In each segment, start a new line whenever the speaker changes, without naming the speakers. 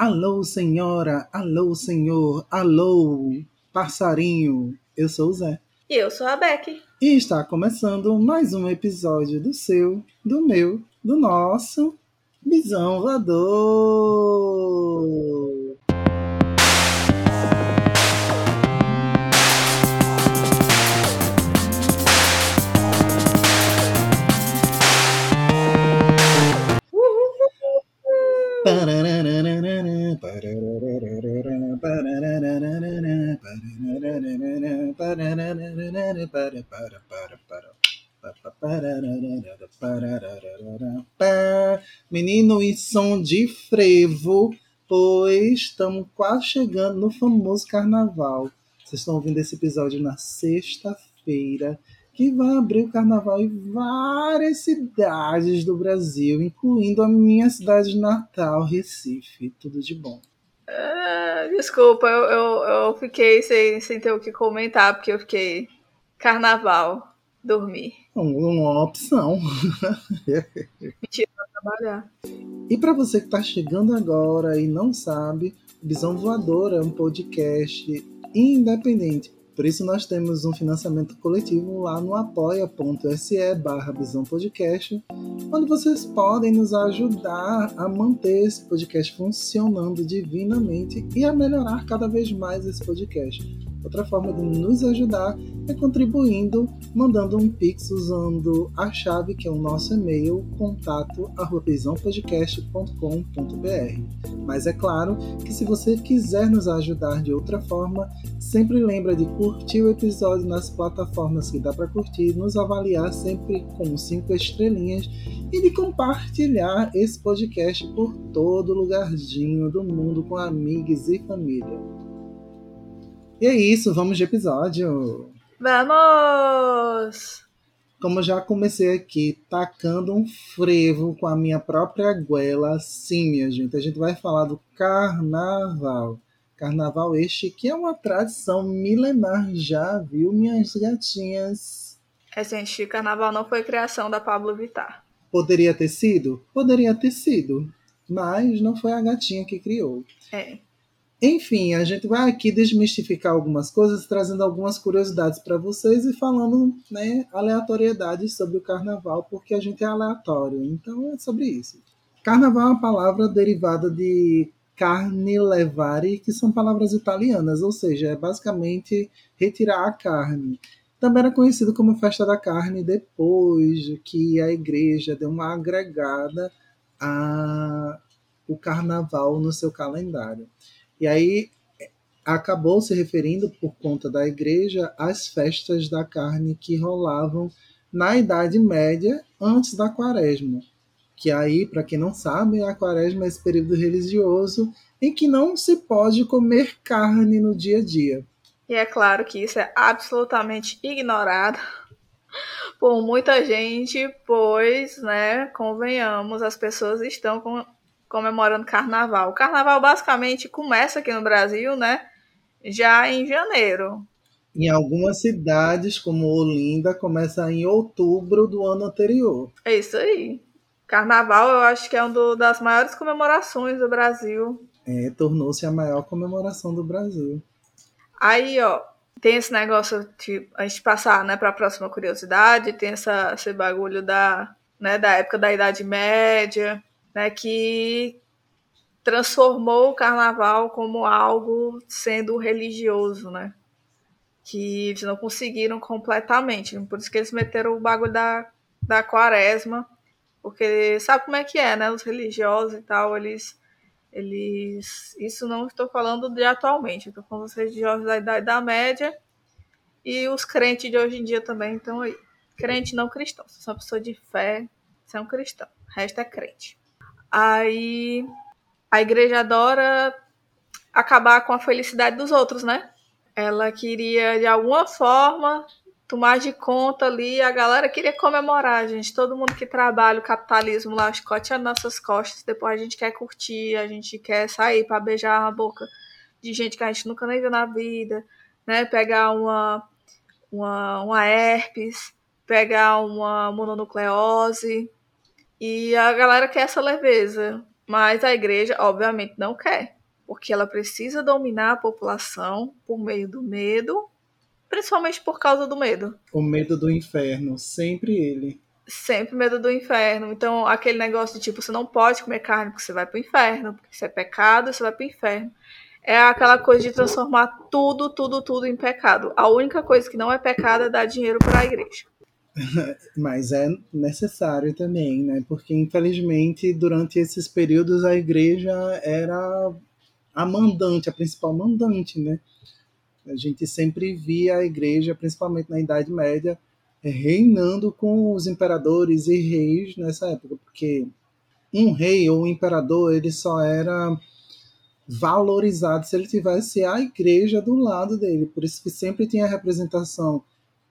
Alô, senhora, alô, senhor, alô, passarinho. Eu sou o Zé.
E eu sou a Beck.
E está começando mais um episódio do seu, do meu, do nosso Bisão Voador. Menino e som de frevo, pois estamos quase chegando no famoso carnaval. Vocês estão ouvindo esse episódio na sexta-feira, que vai abrir o carnaval em várias cidades do Brasil, incluindo a minha cidade natal, Recife. Tudo de bom.
Ah, desculpa, eu, eu, eu fiquei sem, sem ter o que comentar, porque eu fiquei carnaval, dormir.
Uma opção.
Mentira, pra trabalhar.
E para você que está chegando agora e não sabe, Visão Voadora é um podcast independente. Por isso nós temos um financiamento coletivo lá no apoia.se barra Visão Podcast, onde vocês podem nos ajudar a manter esse podcast funcionando divinamente e a melhorar cada vez mais esse podcast. Outra forma de nos ajudar é contribuindo, mandando um pix usando a chave que é o nosso e-mail contato@visãopodcast.com.br. Mas é claro que se você quiser nos ajudar de outra forma, sempre lembra de curtir o episódio nas plataformas que dá para curtir, nos avaliar sempre com cinco estrelinhas e de compartilhar esse podcast por todo lugarzinho do mundo com amigos e família. E é isso, vamos de episódio.
Vamos!
Como eu já comecei aqui tacando um frevo com a minha própria goela, sim, minha gente, a gente vai falar do carnaval. Carnaval este que é uma tradição milenar já, viu, minhas gatinhas?
É, gente, carnaval não foi criação da Pablo Vittar.
Poderia ter sido? Poderia ter sido. Mas não foi a gatinha que criou.
É.
Enfim, a gente vai aqui desmistificar algumas coisas, trazendo algumas curiosidades para vocês e falando né, aleatoriedades sobre o carnaval, porque a gente é aleatório. Então é sobre isso. Carnaval é uma palavra derivada de carne levare, que são palavras italianas, ou seja, é basicamente retirar a carne. Também era conhecido como festa da carne depois que a igreja deu uma agregada a o carnaval no seu calendário. E aí acabou se referindo, por conta da igreja, às festas da carne que rolavam na Idade Média, antes da Quaresma. Que aí, para quem não sabe, a Quaresma é esse período religioso em que não se pode comer carne no dia a dia.
E é claro que isso é absolutamente ignorado por muita gente, pois, né, convenhamos, as pessoas estão com comemorando carnaval. O carnaval basicamente começa aqui no Brasil, né? Já em janeiro.
Em algumas cidades, como Olinda, começa em outubro do ano anterior.
É isso aí. Carnaval, eu acho que é uma das maiores comemorações do Brasil.
É, tornou-se a maior comemoração do Brasil.
Aí, ó, tem esse negócio de a gente passar, né, para a próxima curiosidade, tem essa, esse bagulho da, né, da época da Idade Média, né, que transformou o carnaval como algo sendo religioso, né? Que eles não conseguiram completamente. Por isso que eles meteram o bagulho da, da quaresma. Porque sabe como é que é, né? Os religiosos e tal, eles. Eles. Isso não estou falando de atualmente, estou falando dos religiosos da Idade da Média e os crentes de hoje em dia também estão aí. Crente não cristão. Se você é uma pessoa de fé, você é um cristão. O resto é crente. Aí a igreja adora acabar com a felicidade dos outros, né? Ela queria, de alguma forma, tomar de conta ali. A galera queria comemorar, gente. Todo mundo que trabalha o capitalismo lá, as nossas costas. Depois a gente quer curtir, a gente quer sair para beijar a boca de gente que a gente nunca nem viu na vida, né? Pegar uma, uma, uma herpes, pegar uma mononucleose, e a galera quer essa leveza. Mas a igreja, obviamente, não quer, porque ela precisa dominar a população por meio do medo, principalmente por causa do medo.
O medo do inferno, sempre ele.
Sempre medo do inferno. Então, aquele negócio de tipo, você não pode comer carne porque você vai pro inferno, porque isso é pecado, você vai pro inferno. É aquela coisa de transformar tudo, tudo, tudo em pecado. A única coisa que não é pecado é dar dinheiro para a igreja.
Mas é necessário também, né? Porque infelizmente durante esses períodos a igreja era a mandante, a principal mandante, né? A gente sempre via a igreja, principalmente na Idade Média, reinando com os imperadores e reis nessa época, porque um rei ou um imperador ele só era valorizado se ele tivesse a igreja do lado dele. Por isso que sempre tinha a representação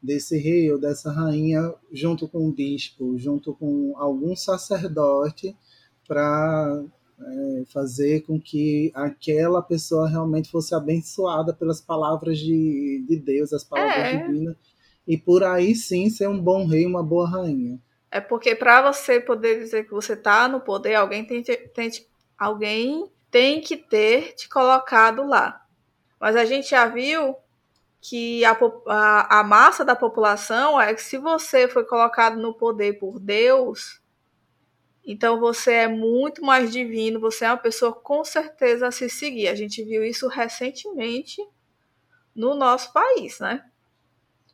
desse rei ou dessa rainha junto com um bispo, junto com algum sacerdote para é, fazer com que aquela pessoa realmente fosse abençoada pelas palavras de, de Deus, as palavras é. divinas, e por aí sim ser um bom rei, uma boa rainha.
É porque para você poder dizer que você está no poder, alguém tem, tem, alguém tem que ter te colocado lá. Mas a gente já viu que a, a, a massa da população é que se você foi colocado no poder por Deus, então você é muito mais divino, você é uma pessoa com certeza a se seguir. A gente viu isso recentemente no nosso país, né?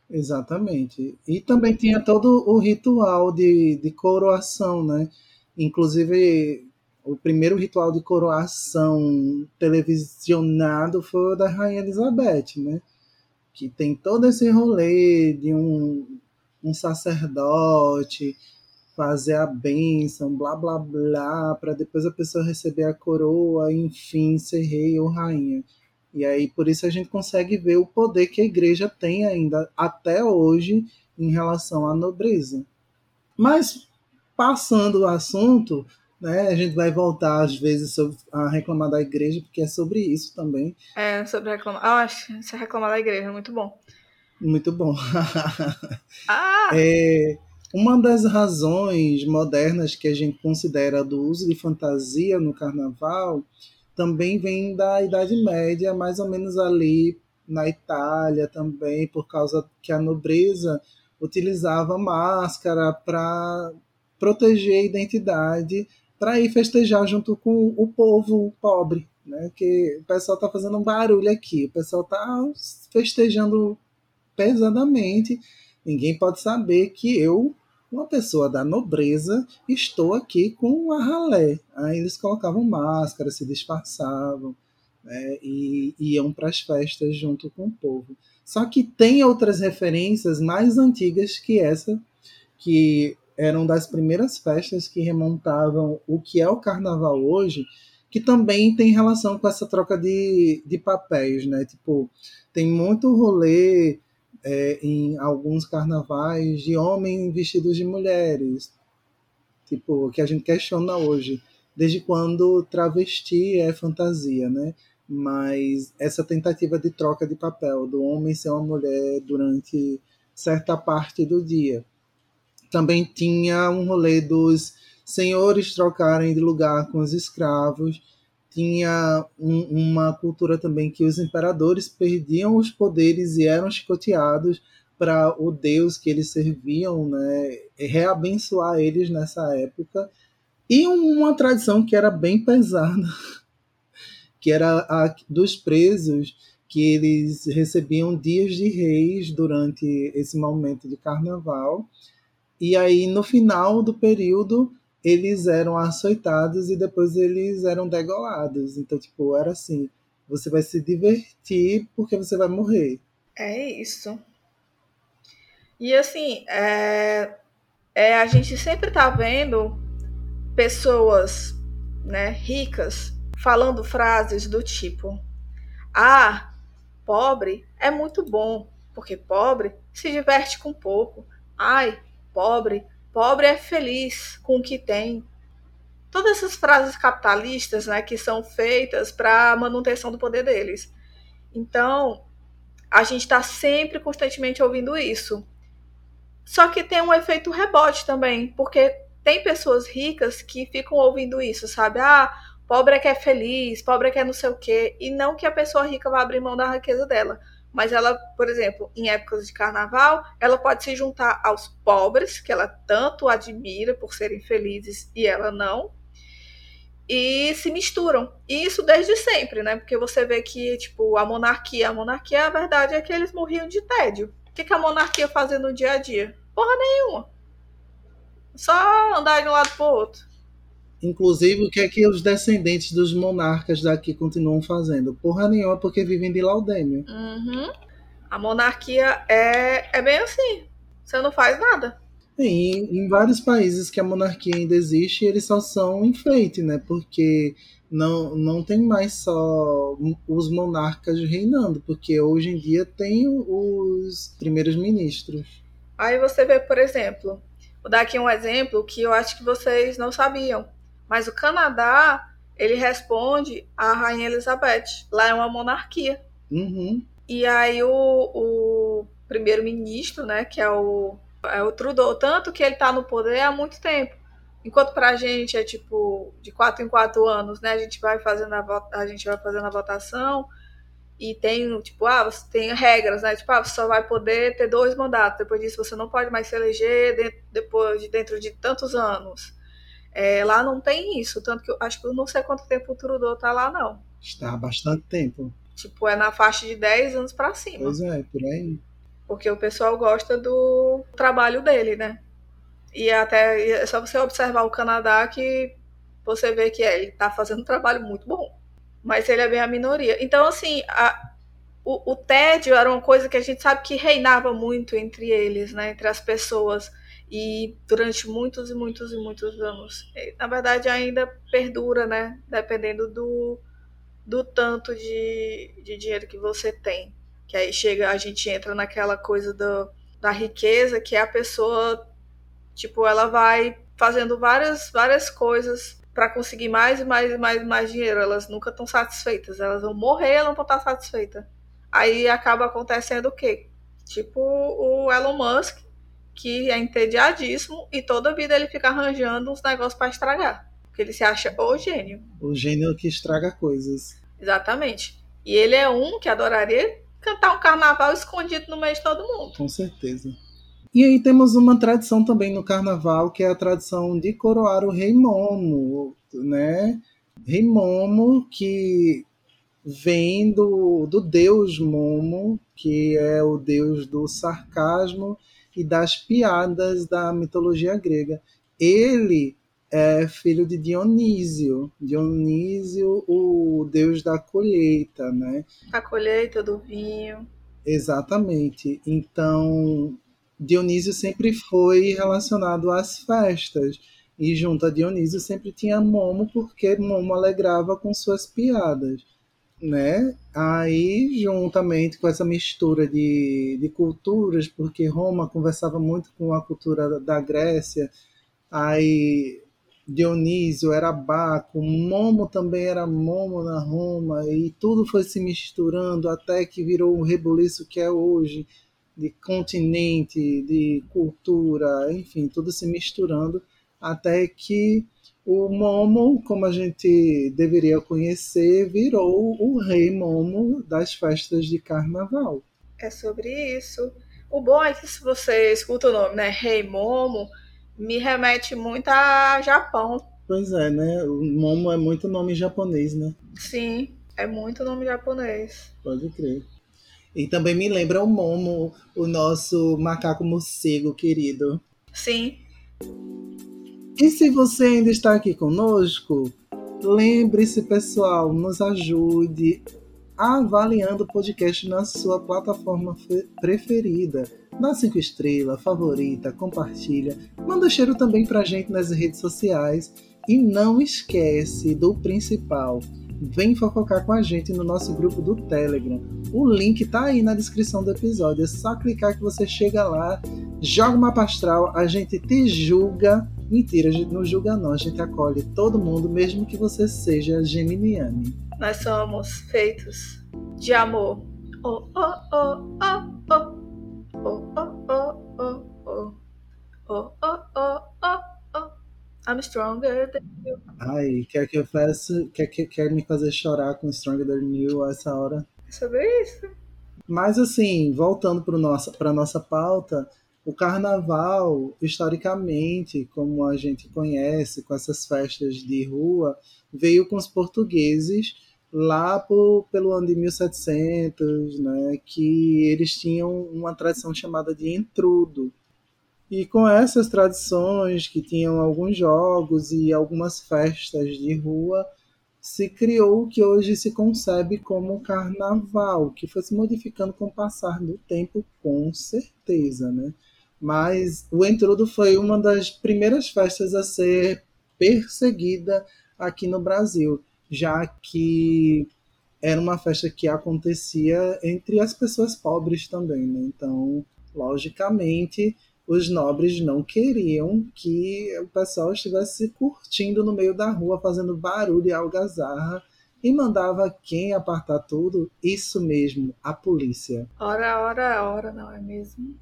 Exatamente. E também tinha todo o ritual de, de coroação, né? Inclusive, o primeiro ritual de coroação televisionado foi o da Rainha Elizabeth, né? Que tem todo esse rolê de um, um sacerdote fazer a bênção, blá blá blá, para depois a pessoa receber a coroa enfim ser rei ou rainha. E aí por isso a gente consegue ver o poder que a igreja tem ainda até hoje em relação à nobreza. Mas passando o assunto, né? A gente vai voltar às vezes sobre, a reclamar da igreja, porque é sobre isso também.
É, sobre reclamar. Ah, acho que reclamar da igreja, muito bom.
Muito bom.
ah!
É, uma das razões modernas que a gente considera do uso de fantasia no carnaval também vem da Idade Média, mais ou menos ali na Itália também, por causa que a nobreza utilizava máscara para proteger a identidade para ir festejar junto com o povo pobre, né? Que o pessoal está fazendo um barulho aqui, o pessoal está festejando pesadamente. Ninguém pode saber que eu, uma pessoa da nobreza, estou aqui com a ralé. Aí eles colocavam máscara, se disfarçavam né? e iam para as festas junto com o povo. Só que tem outras referências mais antigas que essa, que eram das primeiras festas que remontavam o que é o carnaval hoje, que também tem relação com essa troca de, de papéis, né? Tipo, tem muito rolê é, em alguns carnavais de homens vestidos de mulheres, tipo, que a gente questiona hoje, desde quando travesti é fantasia, né? Mas essa tentativa de troca de papel, do homem ser uma mulher durante certa parte do dia também tinha um rolê dos senhores trocarem de lugar com os escravos. Tinha um, uma cultura também que os imperadores perdiam os poderes e eram chicoteados para o deus que eles serviam, né, reabençoar eles nessa época. E uma tradição que era bem pesada, que era a dos presos, que eles recebiam dias de reis durante esse momento de carnaval e aí, no final do período, eles eram açoitados e depois eles eram degolados. Então, tipo, era assim: você vai se divertir porque você vai morrer.
É isso. E assim, é, é, a gente sempre tá vendo pessoas né, ricas falando frases do tipo: Ah, pobre é muito bom, porque pobre se diverte com pouco. Ai, pobre, pobre é feliz com o que tem. Todas essas frases capitalistas, né, que são feitas para manutenção do poder deles. Então, a gente está sempre constantemente ouvindo isso. Só que tem um efeito rebote também, porque tem pessoas ricas que ficam ouvindo isso, sabe? Ah, pobre é que é feliz, pobre é que é não sei o quê. E não que a pessoa rica vá abrir mão da riqueza dela. Mas ela, por exemplo, em épocas de carnaval, ela pode se juntar aos pobres, que ela tanto admira por serem felizes e ela não, e se misturam. E isso desde sempre, né? Porque você vê que, tipo, a monarquia, a monarquia, a verdade é que eles morriam de tédio. O que, que a monarquia fazia no dia a dia? Porra nenhuma. Só andar de um lado pro outro.
Inclusive, o que é que os descendentes dos monarcas daqui continuam fazendo? Porra nenhuma, porque vivem de laudêmio.
Uhum. A monarquia é, é bem assim. Você não faz nada.
Em, em vários países que a monarquia ainda existe, eles só são enfeite, né? Porque não, não tem mais só os monarcas reinando, porque hoje em dia tem os primeiros ministros.
Aí você vê, por exemplo, vou dar aqui um exemplo que eu acho que vocês não sabiam, mas o Canadá ele responde à Rainha Elizabeth. Lá é uma monarquia.
Uhum.
E aí o, o primeiro-ministro, né, que é o é o Trudeau, tanto que ele está no poder há muito tempo. Enquanto para a gente é tipo de quatro em quatro anos, né? A gente vai fazendo a, a gente vai fazendo a votação e tem tipo ah você tem regras, né? Tipo ah, você só vai poder ter dois mandatos. Depois disso você não pode mais se eleger dentro, depois de dentro de tantos anos. É, lá não tem isso, tanto que eu acho que eu não sei quanto tempo o Trudeau tá lá não.
Está há bastante tempo.
Tipo é na faixa de 10 anos para cima.
Pois é, por aí
porque o pessoal gosta do trabalho dele, né? E até é só você observar o Canadá que você vê que é, ele está fazendo um trabalho muito bom. Mas ele é bem a minoria. Então, assim, a, o, o tédio era uma coisa que a gente sabe que reinava muito entre eles, né? Entre as pessoas. E durante muitos e muitos e muitos anos. Na verdade, ainda perdura, né? Dependendo do, do tanto de, de dinheiro que você tem. Que aí chega, a gente entra naquela coisa do, da riqueza, que é a pessoa, tipo, ela vai fazendo várias, várias coisas para conseguir mais e mais e mais e mais dinheiro. Elas nunca estão satisfeitas. Elas vão morrer, elas não vão estar satisfeitas. Aí acaba acontecendo o quê? Tipo o Elon Musk, que é entediadíssimo e toda a vida ele fica arranjando uns negócios para estragar. Porque ele se acha o gênio.
O gênio que estraga coisas.
Exatamente. E ele é um que adoraria cantar um carnaval escondido no meio de todo mundo.
Com certeza. E aí temos uma tradição também no carnaval, que é a tradição de coroar o rei Momo, né? Rei Momo, que vem do, do deus Momo, que é o deus do sarcasmo e das piadas da mitologia grega. Ele é filho de Dionísio. Dionísio, o deus da colheita, né?
A colheita do vinho.
Exatamente. Então, Dionísio sempre foi relacionado às festas. E junto a Dionísio sempre tinha Momo, porque Momo alegrava com suas piadas. Né? Aí, juntamente com essa mistura de, de culturas, porque Roma conversava muito com a cultura da Grécia, aí Dionísio era Baco, Momo também era Momo na Roma, e tudo foi se misturando até que virou o rebuliço que é hoje, de continente, de cultura, enfim, tudo se misturando, até que o Momo, como a gente deveria conhecer, virou o rei Momo das festas de carnaval.
É sobre isso. O bom é que se você escuta o nome, né, Rei Momo, me remete muito a Japão.
Pois é, né? O Momo é muito nome japonês, né?
Sim, é muito nome japonês.
Pode crer. E também me lembra o Momo, o nosso macaco morcego querido.
Sim.
E se você ainda está aqui conosco, lembre-se, pessoal, nos ajude avaliando o podcast na sua plataforma preferida. Dá cinco estrelas, favorita, compartilha. Manda cheiro também pra gente nas redes sociais. E não esquece do principal. Vem fofocar com a gente no nosso grupo do Telegram. O link tá aí na descrição do episódio. É só clicar que você chega lá, joga uma pastral, a gente te julga. Mentira, a gente não julga não, a gente acolhe todo mundo, mesmo que você seja geminiane.
Nós somos feitos de amor. Oh, oh, oh, oh, oh. Oh, oh, oh, oh, oh. Oh, oh, oh. I'm stronger than you.
Ai, quer que eu faça. Quer, quer, quer me fazer chorar com Stronger Than You a essa hora?
É sobre isso.
Mas assim, voltando para nossa, a nossa pauta, o carnaval, historicamente, como a gente conhece, com essas festas de rua, veio com os portugueses lá por, pelo ano de 1700, né, que eles tinham uma tradição chamada de entrudo. E com essas tradições, que tinham alguns jogos e algumas festas de rua, se criou o que hoje se concebe como carnaval, que foi se modificando com o passar do tempo, com certeza, né? Mas o entrudo foi uma das primeiras festas a ser perseguida aqui no Brasil já que era uma festa que acontecia entre as pessoas pobres também, né? Então, logicamente, os nobres não queriam que o pessoal estivesse curtindo no meio da rua, fazendo barulho e algazarra, e mandava quem apartar tudo? Isso mesmo, a polícia.
Ora, ora, ora, não é mesmo?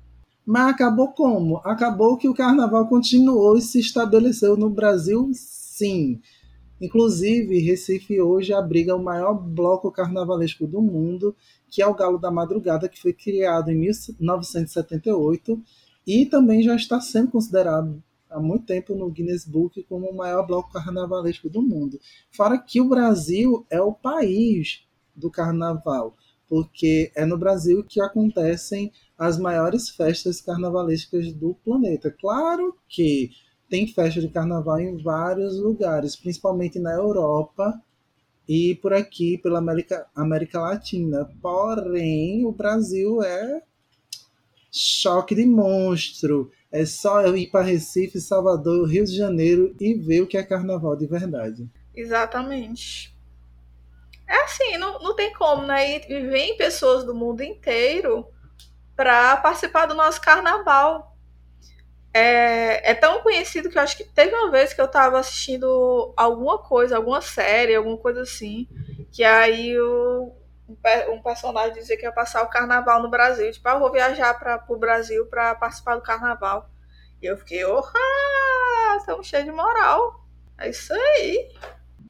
Mas acabou como? Acabou que o carnaval continuou e se estabeleceu no Brasil, sim. Inclusive, Recife hoje abriga o maior bloco carnavalesco do mundo, que é o Galo da Madrugada, que foi criado em 1978 e também já está sendo considerado há muito tempo no Guinness Book como o maior bloco carnavalesco do mundo. Fora que o Brasil é o país do carnaval, porque é no Brasil que acontecem as maiores festas carnavalescas do planeta. Claro que tem festa de carnaval em vários lugares, principalmente na Europa e por aqui pela América, América Latina. Porém, o Brasil é choque de monstro. É só eu ir para Recife, Salvador, Rio de Janeiro e ver o que é carnaval de verdade.
Exatamente. É assim, não, não tem como, né? E vem pessoas do mundo inteiro para participar do nosso carnaval é, é, tão conhecido que eu acho que teve uma vez que eu tava assistindo alguma coisa, alguma série, alguma coisa assim, que aí o, um personagem dizia que ia passar o carnaval no Brasil. Tipo, ah, eu vou viajar para o Brasil para participar do carnaval. E eu fiquei, oh, estamos cheios de moral. É isso aí.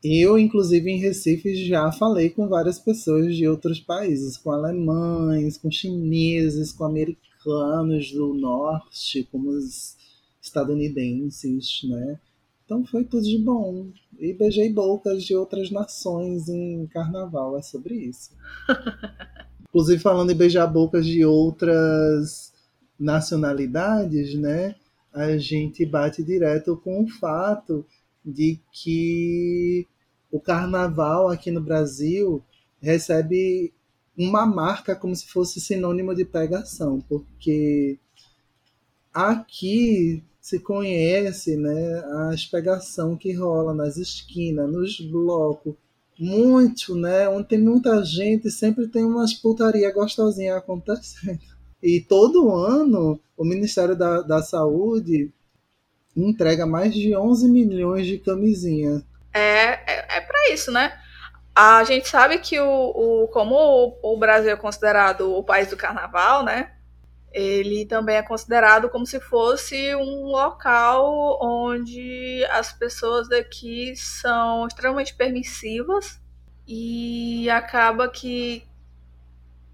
Eu, inclusive, em Recife, já falei com várias pessoas de outros países, com alemães, com chineses, com americanos do norte, como os estadunidenses, né? Então foi tudo de bom. E beijei bocas de outras nações em carnaval, é sobre isso. Inclusive falando em beijar bocas de outras nacionalidades, né? A gente bate direto com o fato de que o carnaval aqui no Brasil recebe uma marca como se fosse sinônimo de pegação, porque aqui se conhece né, a pegação que rola nas esquinas, nos blocos, muito, né? Onde tem muita gente, sempre tem umas putaria gostosinha acontecendo. E todo ano o Ministério da, da Saúde entrega mais de 11 milhões de camisinhas.
É, é, é para isso, né? A gente sabe que o, o como o, o Brasil é considerado o país do carnaval, né? Ele também é considerado como se fosse um local onde as pessoas daqui são extremamente permissivas e acaba que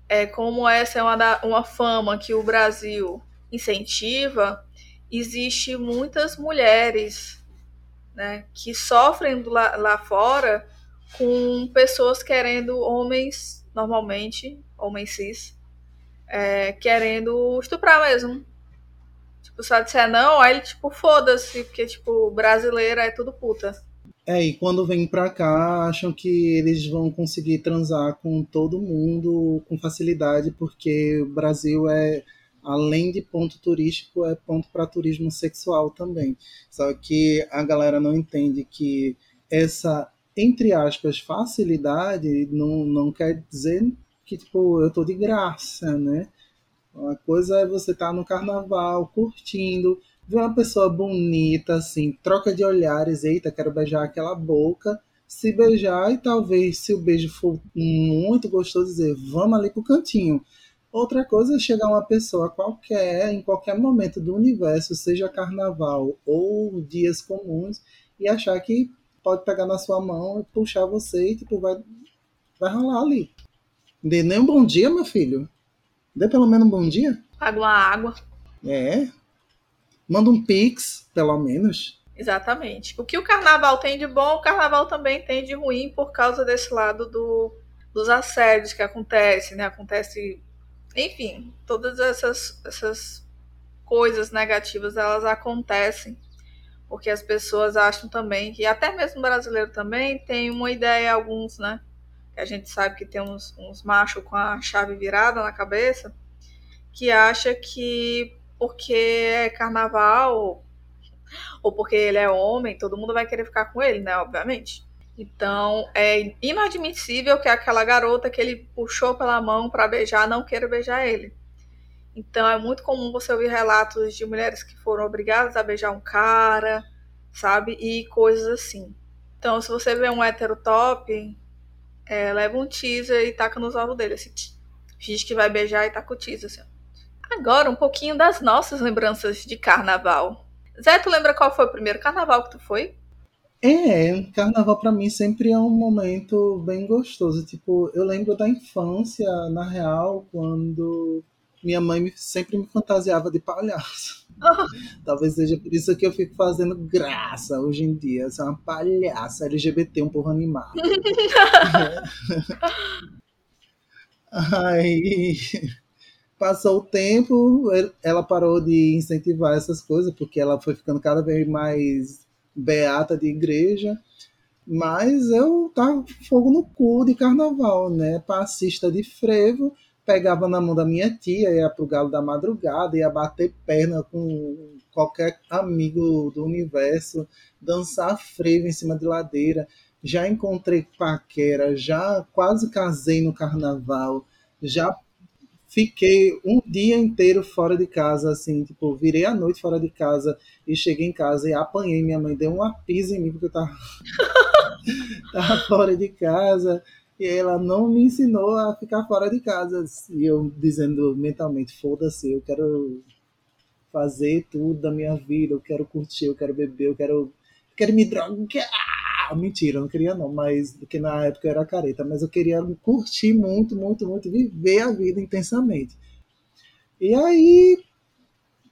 é como essa é uma, da, uma fama que o Brasil incentiva, existe muitas mulheres né, que sofrem lá, lá fora com pessoas querendo, homens, normalmente, homens cis, é, querendo estuprar mesmo. Tipo, ela disser não, aí ele, tipo, foda-se, porque, tipo, brasileira é tudo puta.
É, e quando vem pra cá, acham que eles vão conseguir transar com todo mundo com facilidade, porque o Brasil é, além de ponto turístico, é ponto para turismo sexual também. Só que a galera não entende que essa entre aspas, facilidade não, não quer dizer que, tipo, eu tô de graça, né? Uma coisa é você estar tá no carnaval, curtindo, ver uma pessoa bonita, assim, troca de olhares, eita, quero beijar aquela boca, se beijar e talvez, se o beijo for muito gostoso, dizer, vamos ali pro cantinho. Outra coisa é chegar uma pessoa qualquer, em qualquer momento do universo, seja carnaval ou dias comuns, e achar que pode pegar na sua mão e puxar você e tipo, vai, vai rolar ali. Dê nem um bom dia, meu filho. Dê pelo menos um bom dia.
Paga uma água.
É. Manda um pix, pelo menos.
Exatamente. O que o carnaval tem de bom, o carnaval também tem de ruim por causa desse lado do, dos assédios que acontecem, né? Acontece enfim, todas essas, essas coisas negativas elas acontecem porque as pessoas acham também que até mesmo brasileiro também tem uma ideia alguns, né? A gente sabe que tem uns, uns machos com a chave virada na cabeça que acha que porque é carnaval ou porque ele é homem, todo mundo vai querer ficar com ele, né? Obviamente. Então, é inadmissível que aquela garota que ele puxou pela mão para beijar não queira beijar ele. Então, é muito comum você ouvir relatos de mulheres que foram obrigadas a beijar um cara, sabe? E coisas assim. Então, se você vê um hétero top, é, leva um teaser e taca nos ovos dele, assim. Finge que vai beijar e taca o teaser, assim. Agora, um pouquinho das nossas lembranças de carnaval. Zé, tu lembra qual foi o primeiro carnaval que tu foi?
É, carnaval para mim sempre é um momento bem gostoso. Tipo, eu lembro da infância, na real, quando minha mãe sempre me fantasiava de palhaço. Talvez seja por isso que eu fico fazendo graça hoje em dia. Sou uma palhaça LGBT, um porra animado. Aí passou o tempo, ela parou de incentivar essas coisas, porque ela foi ficando cada vez mais beata de igreja, mas eu tava fogo no cu de carnaval, né? Passista de frevo, pegava na mão da minha tia, ia pro galo da madrugada, ia bater perna com qualquer amigo do universo, dançar frevo em cima de ladeira. Já encontrei paquera, já quase casei no carnaval, já fiquei um dia inteiro fora de casa, assim, tipo, virei a noite fora de casa e cheguei em casa e apanhei. Minha mãe deu uma pisa em mim porque eu tava, tava fora de casa. E ela não me ensinou a ficar fora de casa. E eu dizendo mentalmente, foda-se, eu quero fazer tudo da minha vida, eu quero curtir, eu quero beber, eu quero, quero me drogar. Ah, mentira, eu não queria não, mas porque na época eu era careta, mas eu queria curtir muito, muito, muito, viver a vida intensamente. E aí,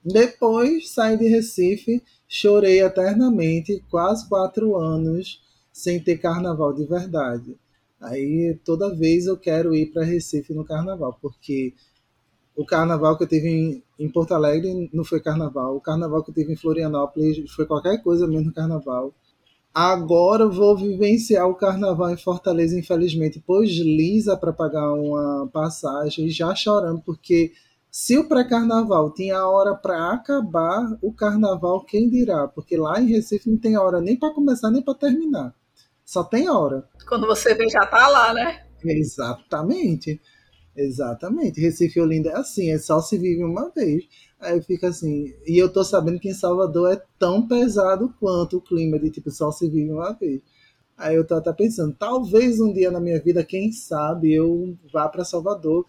depois saí de Recife, chorei eternamente, quase quatro anos sem ter carnaval de verdade. Aí toda vez eu quero ir para Recife no carnaval, porque o carnaval que eu tive em, em, Porto Alegre não foi carnaval, o carnaval que eu tive em Florianópolis foi qualquer coisa menos carnaval. Agora vou vivenciar o carnaval em Fortaleza, infelizmente, pois Lisa para pagar uma passagem, já chorando, porque se o pré-carnaval tinha hora para acabar, o carnaval quem dirá? Porque lá em Recife não tem hora nem para começar nem para terminar. Só tem hora.
Quando você vê, já tá lá, né?
Exatamente. Exatamente. Recife e Olinda é assim, é só se vive uma vez. Aí fica assim. E eu tô sabendo que em Salvador é tão pesado quanto o clima de tipo só se vive uma vez. Aí eu tô até pensando, talvez um dia na minha vida, quem sabe, eu vá para Salvador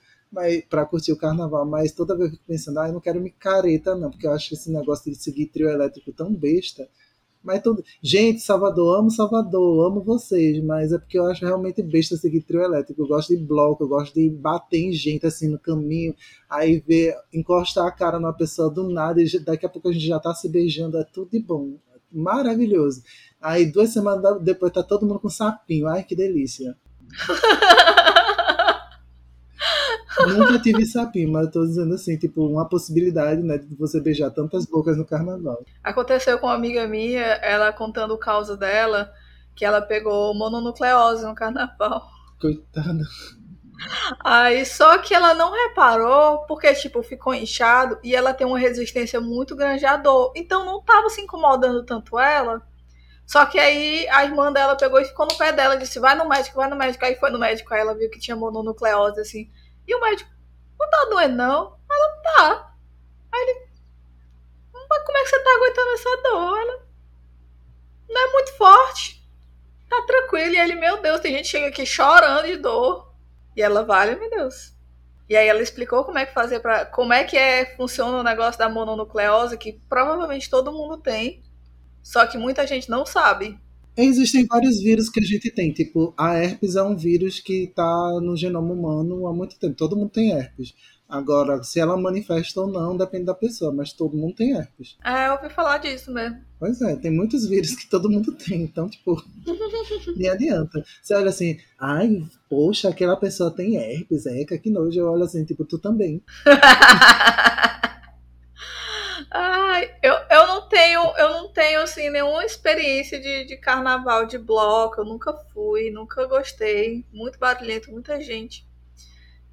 para curtir o carnaval, mas toda vez eu fico pensando, ah, eu não quero me careta, não, porque eu acho esse negócio de seguir trio elétrico tão besta. Mas tudo. Gente, Salvador, amo Salvador, amo vocês, mas é porque eu acho realmente besta seguir trio elétrico. Eu gosto de bloco, eu gosto de bater em gente assim no caminho, aí ver, encostar a cara numa pessoa do nada, e daqui a pouco a gente já tá se beijando, é tudo de bom. Maravilhoso. Aí duas semanas depois tá todo mundo com sapinho. Ai, que delícia. Nunca tive sapinho, mas eu tô dizendo assim, tipo, uma possibilidade, né, de você beijar tantas bocas no carnaval.
Aconteceu com uma amiga minha, ela contando o caso dela, que ela pegou mononucleose no carnaval.
Coitada.
Aí, só que ela não reparou, porque, tipo, ficou inchado e ela tem uma resistência muito grande à dor. Então não tava se incomodando tanto ela. Só que aí a irmã dela pegou e ficou no pé dela, disse: vai no médico, vai no médico. Aí foi no médico, aí ela viu que tinha mononucleose, assim. E o médico, não tá doendo, não? Ela, tá. Aí ele, mas como é que você tá aguentando essa dor? Ela, não é muito forte. Tá tranquilo. E ele, meu Deus, tem gente que chega aqui chorando de dor. E ela, vale, meu Deus. E aí ela explicou como é que fazer para como é que é funciona o negócio da mononucleose que provavelmente todo mundo tem, só que muita gente não sabe.
Existem vários vírus que a gente tem, tipo, a herpes é um vírus que está no genoma humano há muito tempo. Todo mundo tem herpes. Agora, se ela manifesta ou não, depende da pessoa, mas todo mundo tem herpes.
É, eu ouvi falar disso mesmo.
Pois é, tem muitos vírus que todo mundo tem, então, tipo, nem adianta. Você olha assim, ai, poxa, aquela pessoa tem herpes, é, que nojo. Eu olho assim, tipo, tu também.
ai, eu, eu não tenho, eu não tenho, assim, nenhuma experiência de, de carnaval de bloco, eu nunca fui, nunca gostei. Muito barulhento, muita gente.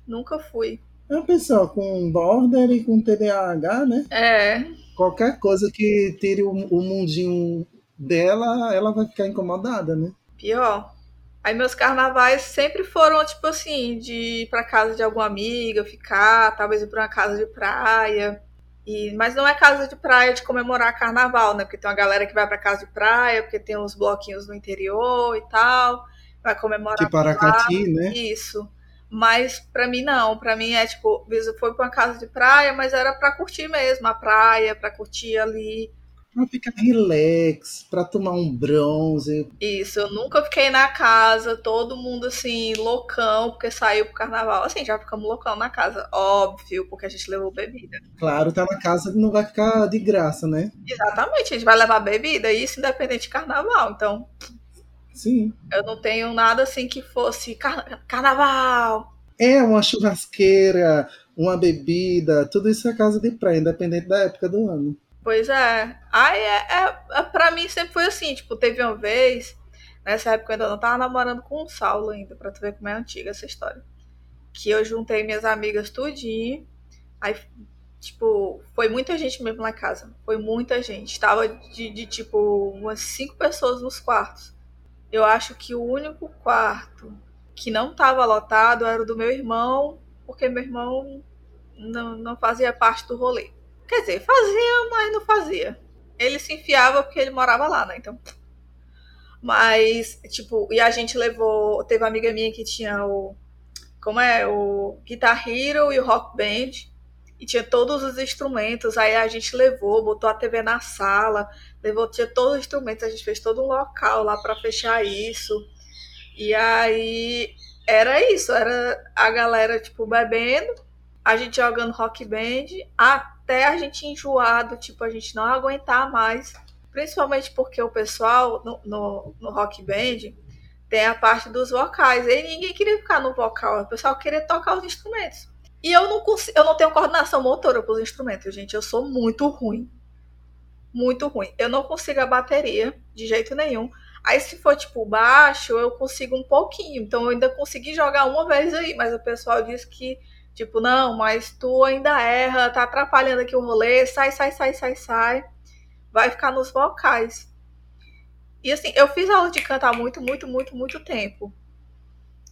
Nunca fui.
É uma pessoa com border e com TDAH, né?
É.
Qualquer coisa que tire o, o mundinho dela, ela vai ficar incomodada, né?
Pior. Aí meus carnavais sempre foram, tipo assim, de ir pra casa de alguma amiga, ficar, talvez ir pra uma casa de praia. E, mas não é casa de praia de comemorar carnaval, né? Porque tem uma galera que vai pra casa de praia, porque tem uns bloquinhos no interior e tal. Vai comemorar.
Tipo Aracati, né?
Isso. Mas para mim não, para mim é tipo, foi para uma casa de praia, mas era para curtir mesmo a praia, para curtir ali.
Pra ficar relax, para tomar um bronze.
Isso, eu nunca fiquei na casa, todo mundo assim, loucão, porque saiu pro carnaval. Assim, já ficamos loucão na casa, óbvio, porque a gente levou bebida.
Claro, tá na casa não vai ficar de graça, né?
Exatamente, a gente vai levar bebida, isso independente de carnaval. Então,
Sim.
Eu não tenho nada assim que fosse car carnaval.
É uma churrasqueira, uma bebida, tudo isso é casa de praia, independente da época do ano.
Pois é. Aí é, é, é, pra mim sempre foi assim, tipo, teve uma vez, nessa época eu ainda não tava namorando com o Saulo ainda, pra tu ver como é antiga essa história. Que eu juntei minhas amigas tudinho, aí, tipo, foi muita gente mesmo na casa. Foi muita gente. Tava de, de tipo, umas cinco pessoas nos quartos. Eu acho que o único quarto que não estava lotado era o do meu irmão, porque meu irmão não, não fazia parte do rolê. Quer dizer, fazia, mas não fazia. Ele se enfiava porque ele morava lá, né? Então. Mas, tipo, e a gente levou. Teve uma amiga minha que tinha o. Como é? O Guitar Hero e o Rock Band. E tinha todos os instrumentos. Aí a gente levou, botou a TV na sala, levou, tinha todos os instrumentos, a gente fez todo um local lá para fechar isso. E aí era isso, era a galera, tipo, bebendo, a gente jogando rock band, até a gente enjoado, tipo, a gente não aguentar mais. Principalmente porque o pessoal no, no, no rock band tem a parte dos vocais. E ninguém queria ficar no vocal, o pessoal queria tocar os instrumentos. E eu não consigo, eu não tenho coordenação motora com os instrumentos, gente. Eu sou muito ruim muito ruim. Eu não consigo a bateria de jeito nenhum. Aí se for tipo baixo, eu consigo um pouquinho. Então eu ainda consegui jogar uma vez aí, mas o pessoal disse que tipo, não, mas tu ainda erra, tá atrapalhando aqui o rolê, sai, sai, sai, sai, sai. Vai ficar nos vocais. E assim, eu fiz aula de cantar muito, muito, muito, muito tempo.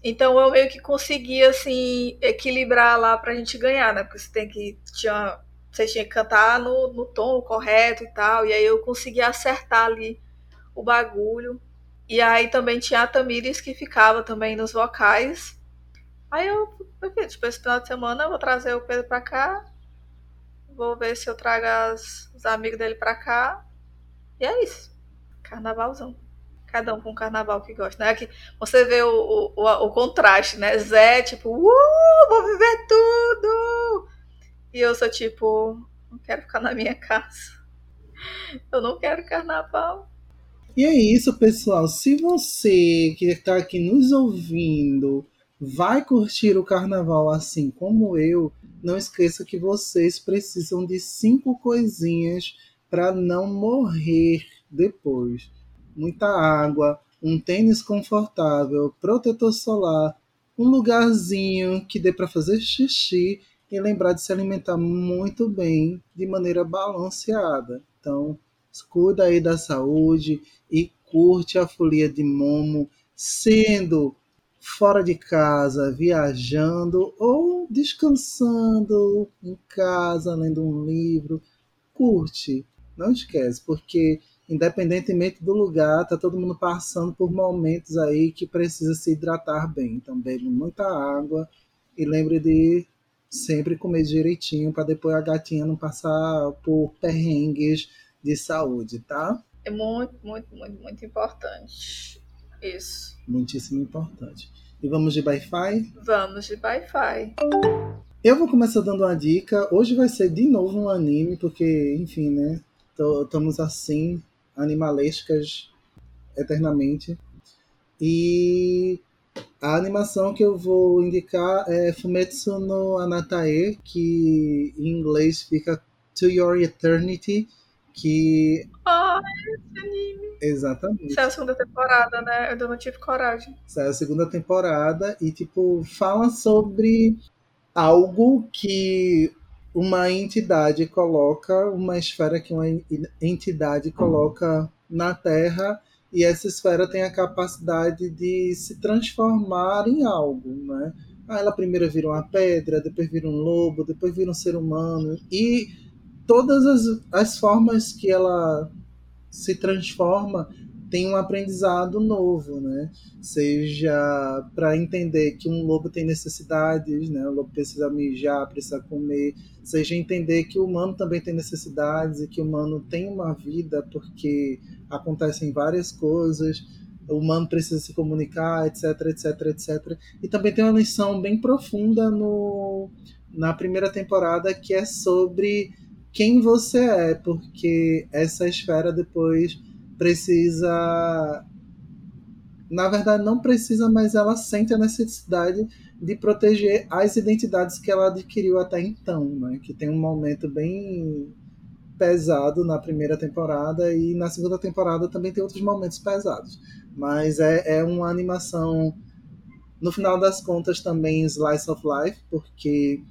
Então eu meio que consegui assim equilibrar lá pra gente ganhar, né? Porque você tem que tinha você tinha que cantar no, no tom correto e tal. E aí eu consegui acertar ali o bagulho. E aí também tinha a Tamires que ficava também nos vocais. Aí eu, tipo, esse final de semana eu vou trazer o Pedro pra cá. Vou ver se eu trago as, os amigos dele pra cá. E é isso. Carnavalzão. Cada um com o carnaval que gosta. Né? Que você vê o, o, o, o contraste, né? Zé, tipo, uh, vou viver tudo! E eu sou tipo, não quero ficar na minha casa. Eu não quero carnaval.
E é isso, pessoal. Se você que está aqui nos ouvindo vai curtir o carnaval assim como eu, não esqueça que vocês precisam de cinco coisinhas para não morrer depois: muita água, um tênis confortável, protetor solar, um lugarzinho que dê para fazer xixi e lembrar de se alimentar muito bem, de maneira balanceada. Então, cuida aí da saúde e curte a folia de Momo, sendo fora de casa, viajando ou descansando em casa, lendo um livro. Curte, não esquece, porque independentemente do lugar, tá todo mundo passando por momentos aí que precisa se hidratar bem. Então bebe muita água e lembre de sempre comer direitinho para depois a gatinha não passar por perrengues de saúde, tá?
É muito, muito, muito, muito importante. Isso.
Muitíssimo importante. E vamos de Wi-Fi?
Vamos de Wi-Fi.
Eu vou começar dando uma dica. Hoje vai ser de novo um anime, porque, enfim, né? Estamos assim, animalescas eternamente. E a animação que eu vou indicar é Fumetsu no Anatae, que em inglês fica To Your Eternity, que...
Ah, esse anime!
Exatamente.
Saiu a segunda temporada, né? Eu ainda não tive coragem.
Saiu a segunda temporada e, tipo, fala sobre algo que uma entidade coloca, uma esfera que uma entidade coloca na Terra e essa esfera tem a capacidade de se transformar em algo, né? Ah, ela primeiro vira uma pedra, depois vira um lobo, depois vira um ser humano e todas as, as formas que ela se transforma tem um aprendizado novo, né? Seja para entender que um lobo tem necessidades, né? O lobo precisa mijar, precisa comer. Seja entender que o humano também tem necessidades e que o humano tem uma vida porque acontecem várias coisas. O humano precisa se comunicar, etc, etc, etc. E também tem uma lição bem profunda no, na primeira temporada que é sobre quem você é, porque essa esfera depois precisa. Na verdade, não precisa, mas ela sente a necessidade de proteger as identidades que ela adquiriu até então, né? Que tem um momento bem pesado na primeira temporada e na segunda temporada também tem outros momentos pesados. Mas é, é uma animação, no final das contas, também slice of life, porque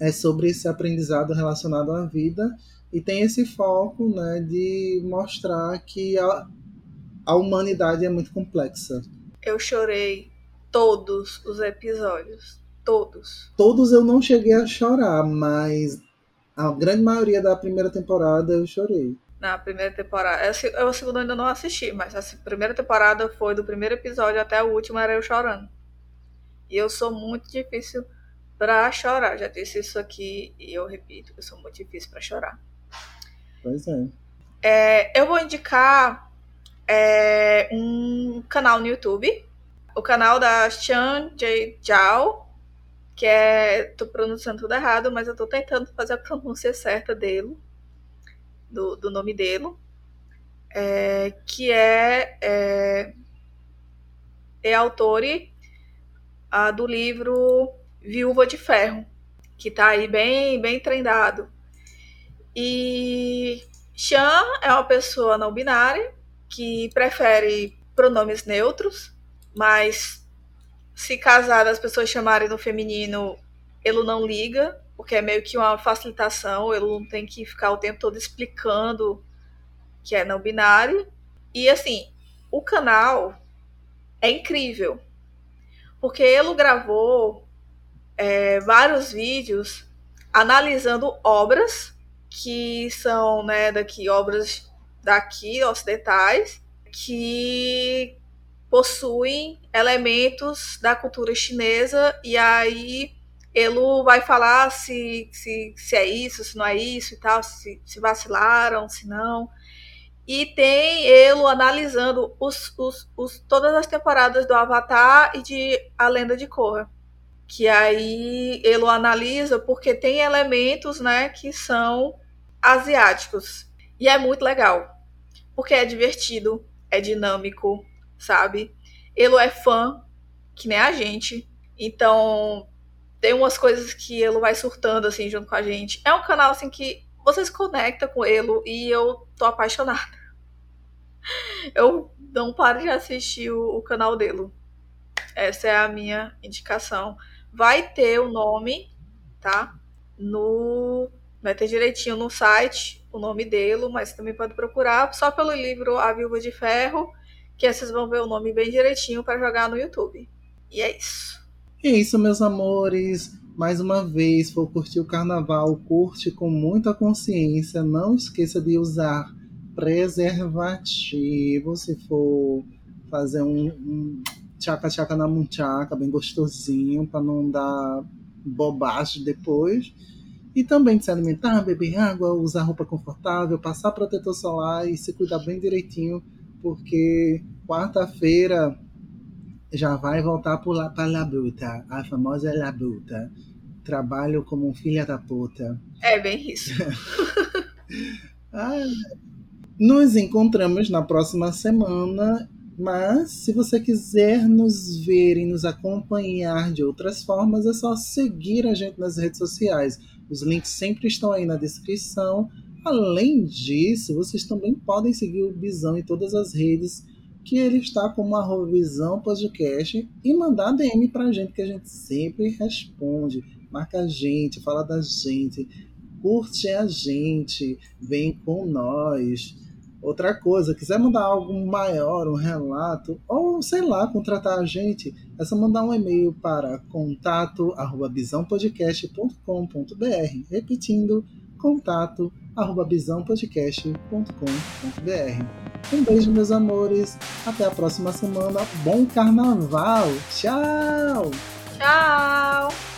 é sobre esse aprendizado relacionado à vida e tem esse foco né, de mostrar que a, a humanidade é muito complexa.
Eu chorei todos os episódios. Todos.
Todos eu não cheguei a chorar, mas a grande maioria da primeira temporada eu chorei.
Na primeira temporada. Eu, a segunda ainda não assisti, mas a primeira temporada foi do primeiro episódio até o último, era eu chorando. E eu sou muito difícil para chorar. Já disse isso aqui e eu repito, eu sou muito difícil para chorar.
Pois é.
é eu vou indicar é, um canal no YouTube, o canal da Chan J. Zhao, que é. tô pronunciando tudo errado, mas eu tô tentando fazer a pronúncia certa dele, do, do nome dele, é, que é, é, é autor do livro Viúva de Ferro, que tá aí bem, bem treinado. E Chan é uma pessoa não binária que prefere pronomes neutros, mas se casar as pessoas chamarem no feminino, ele não liga, porque é meio que uma facilitação, ele não tem que ficar o tempo todo explicando que é não binário. E assim, o canal é incrível, porque ele gravou é, vários vídeos analisando obras que são, né, daqui, obras daqui, ocidentais, que possuem elementos da cultura chinesa, e aí ele vai falar se, se, se é isso, se não é isso e tal, se, se vacilaram, se não. E tem ele analisando os, os, os, todas as temporadas do Avatar e de A Lenda de Korra que aí ele analisa porque tem elementos, né, que são asiáticos. E é muito legal, porque é divertido, é dinâmico, sabe? Ele é fã, que nem a gente. Então, tem umas coisas que ele vai surtando assim junto com a gente. É um canal assim que você se conecta com ele e eu tô apaixonada. Eu não paro de assistir o, o canal dele. Essa é a minha indicação vai ter o nome, tá? No vai ter direitinho no site o nome dele, mas também pode procurar só pelo livro A Viúva de Ferro, que vocês vão ver o nome bem direitinho para jogar no YouTube. E é isso.
É isso, meus amores. Mais uma vez, for curtir o carnaval, curte com muita consciência. Não esqueça de usar preservativo se for fazer um, um tchaca-tchaca na munchaca, bem gostosinho, para não dar bobagem depois. E também de se alimentar, beber água, usar roupa confortável, passar protetor solar e se cuidar bem direitinho, porque quarta-feira já vai voltar para labuta, a famosa labuta. Trabalho como um filha da puta.
É bem isso.
ah, nos encontramos na próxima semana, mas se você quiser nos ver e nos acompanhar de outras formas, é só seguir a gente nas redes sociais. Os links sempre estão aí na descrição. Além disso, vocês também podem seguir o Bisão em todas as redes, que ele está como arroba Visão Podcast, e mandar DM pra gente, que a gente sempre responde. Marca a gente, fala da gente, curte a gente, vem com nós. Outra coisa, quiser mandar algo maior, um relato, ou sei lá, contratar a gente, é só mandar um e-mail para contato@bisãopodcast.com.br. Repetindo, contato@bisãopodcast.com.br. Um beijo, meus amores. Até a próxima semana. Bom carnaval. Tchau.
Tchau.